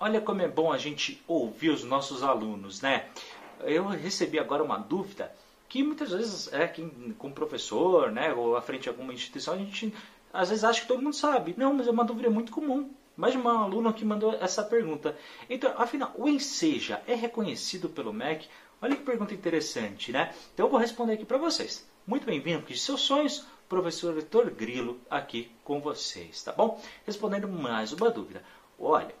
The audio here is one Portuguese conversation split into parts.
Olha como é bom a gente ouvir os nossos alunos, né? Eu recebi agora uma dúvida que muitas vezes é que com professor, né, ou à frente de alguma instituição, a gente às vezes acha que todo mundo sabe. Não, mas é uma dúvida muito comum. Mais uma aluna que mandou essa pergunta. Então, afinal, o Enseja é reconhecido pelo MEC? Olha que pergunta interessante, né? Então eu vou responder aqui para vocês. Muito bem-vindo, porque seus sonhos, professor Heitor Grilo aqui com vocês, tá bom? Respondendo mais uma dúvida. Olha,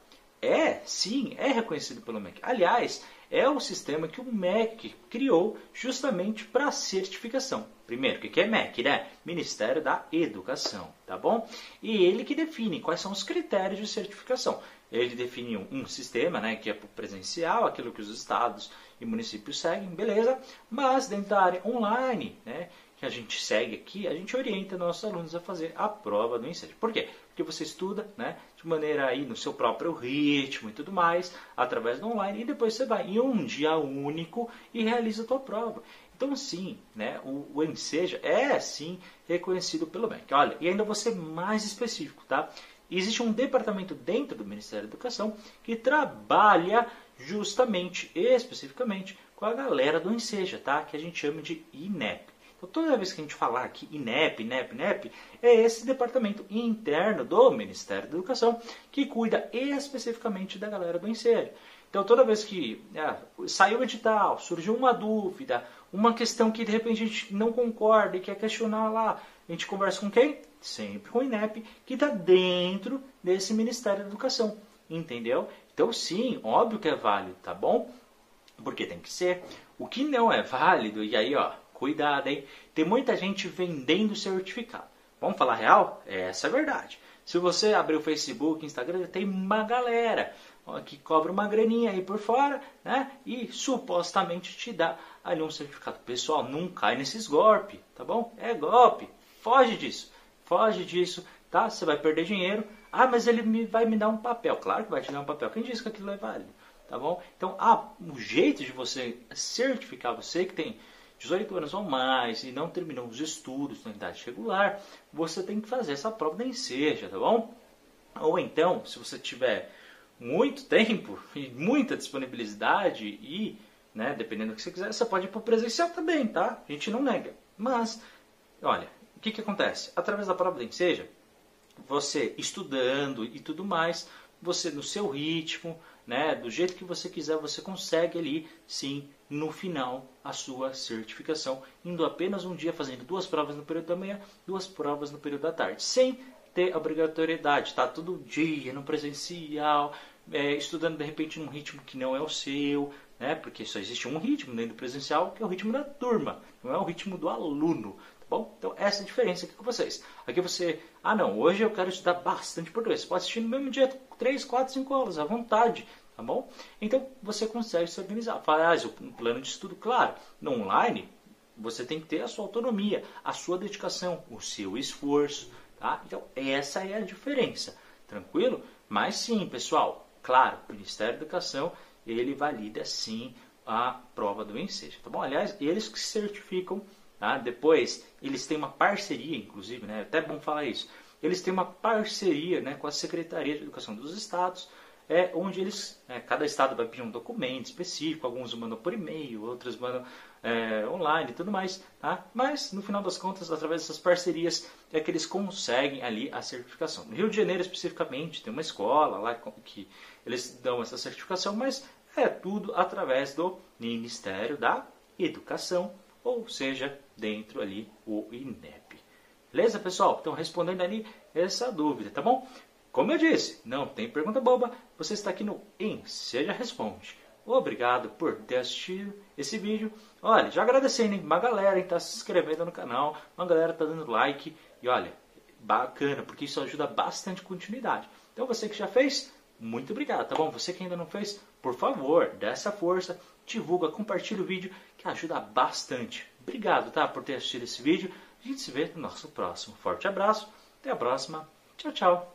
é, sim, é reconhecido pelo MEC. Aliás, é o sistema que o MEC criou justamente para certificação. Primeiro, o que é MEC, né? Ministério da Educação, tá bom? E ele que define quais são os critérios de certificação. Ele define um sistema, né, que é presencial, aquilo que os estados e municípios seguem, beleza? Mas dentro da área online, né, que a gente segue aqui, a gente orienta nossos alunos a fazer a prova do ensino. Por quê? Porque você estuda né, de maneira aí no seu próprio ritmo e tudo mais, através do online, e depois você vai em um dia único e realiza a tua prova. Então, sim, né, o, o Enseja é sim reconhecido pelo MEC. Olha, e ainda vou ser mais específico, tá? Existe um departamento dentro do Ministério da Educação que trabalha justamente, especificamente, com a galera do Enseja, tá? Que a gente chama de INEP. Então, toda vez que a gente falar aqui INEP, INEP, INEP, é esse departamento interno do Ministério da Educação que cuida especificamente da galera do ensino. Então, toda vez que é, saiu o edital, surgiu uma dúvida, uma questão que de repente a gente não concorda e quer questionar lá, a gente conversa com quem? Sempre com o INEP, que está dentro desse Ministério da Educação. Entendeu? Então, sim, óbvio que é válido, tá bom? Porque tem que ser. O que não é válido, e aí, ó, Cuidado, hein? Tem muita gente vendendo certificado. Vamos falar real? Essa é a verdade. Se você abrir o Facebook, Instagram, tem uma galera que cobra uma graninha aí por fora, né? E supostamente te dá ali um certificado. Pessoal, não cai nesses golpes, tá bom? É golpe. Foge disso. Foge disso, tá? Você vai perder dinheiro. Ah, mas ele me, vai me dar um papel. Claro que vai te dar um papel. Quem disse que aquilo é válido? Tá bom? Então, ah, o jeito de você certificar você que tem 18 anos ou mais e não terminou os estudos na idade regular, você tem que fazer essa prova da enseja, tá bom? Ou então, se você tiver muito tempo e muita disponibilidade e, né, dependendo do que você quiser, você pode ir para o presencial também, tá? A gente não nega. Mas, olha, o que, que acontece? Através da prova da enseja, você estudando e tudo mais, você no seu ritmo, né, do jeito que você quiser, você consegue ali, sim, no final, a sua certificação, indo apenas um dia fazendo duas provas no período da manhã, duas provas no período da tarde, sem ter obrigatoriedade, tá? Todo dia no presencial, é, estudando de repente num ritmo que não é o seu, né? Porque só existe um ritmo dentro do presencial, que é o ritmo da turma, não é o ritmo do aluno, bom? Então essa é a diferença aqui com vocês. Aqui você, ah não, hoje eu quero estudar bastante português. Você pode assistir no mesmo dia 3, 4, 5 aulas, à vontade, tá bom? Então você consegue se organizar. Faz o plano de estudo, claro. No online, você tem que ter a sua autonomia, a sua dedicação, o seu esforço, tá? Então essa é a diferença, tranquilo? Mas sim, pessoal, claro, o Ministério da Educação ele valida sim a prova do Enseja, tá bom? Aliás, eles que certificam, tá? Depois eles têm uma parceria, inclusive, né? É até bom falar isso. Eles têm uma parceria, né, com a Secretaria de Educação dos Estados é onde eles, é, cada estado vai pedir um documento específico, alguns mandam por e-mail, outros mandam é, online e tudo mais, tá? Mas no final das contas, através dessas parcerias, é que eles conseguem ali a certificação. No Rio de Janeiro especificamente, tem uma escola lá que eles dão essa certificação, mas é tudo através do Ministério da Educação, ou seja, dentro ali o INEP. Beleza, pessoal? Então, respondendo ali essa dúvida, tá bom? Como eu disse, não tem pergunta boba, você está aqui no Seja Responde. Obrigado por ter assistido esse vídeo. Olha, já agradecendo, hein? Uma galera está se inscrevendo no canal, uma galera está dando like. E olha, bacana, porque isso ajuda bastante continuidade. Então você que já fez, muito obrigado, tá bom? Você que ainda não fez, por favor, dê essa força, divulga, compartilha o vídeo, que ajuda bastante. Obrigado, tá? Por ter assistido esse vídeo. A gente se vê no nosso próximo. Forte abraço, até a próxima. Tchau, tchau.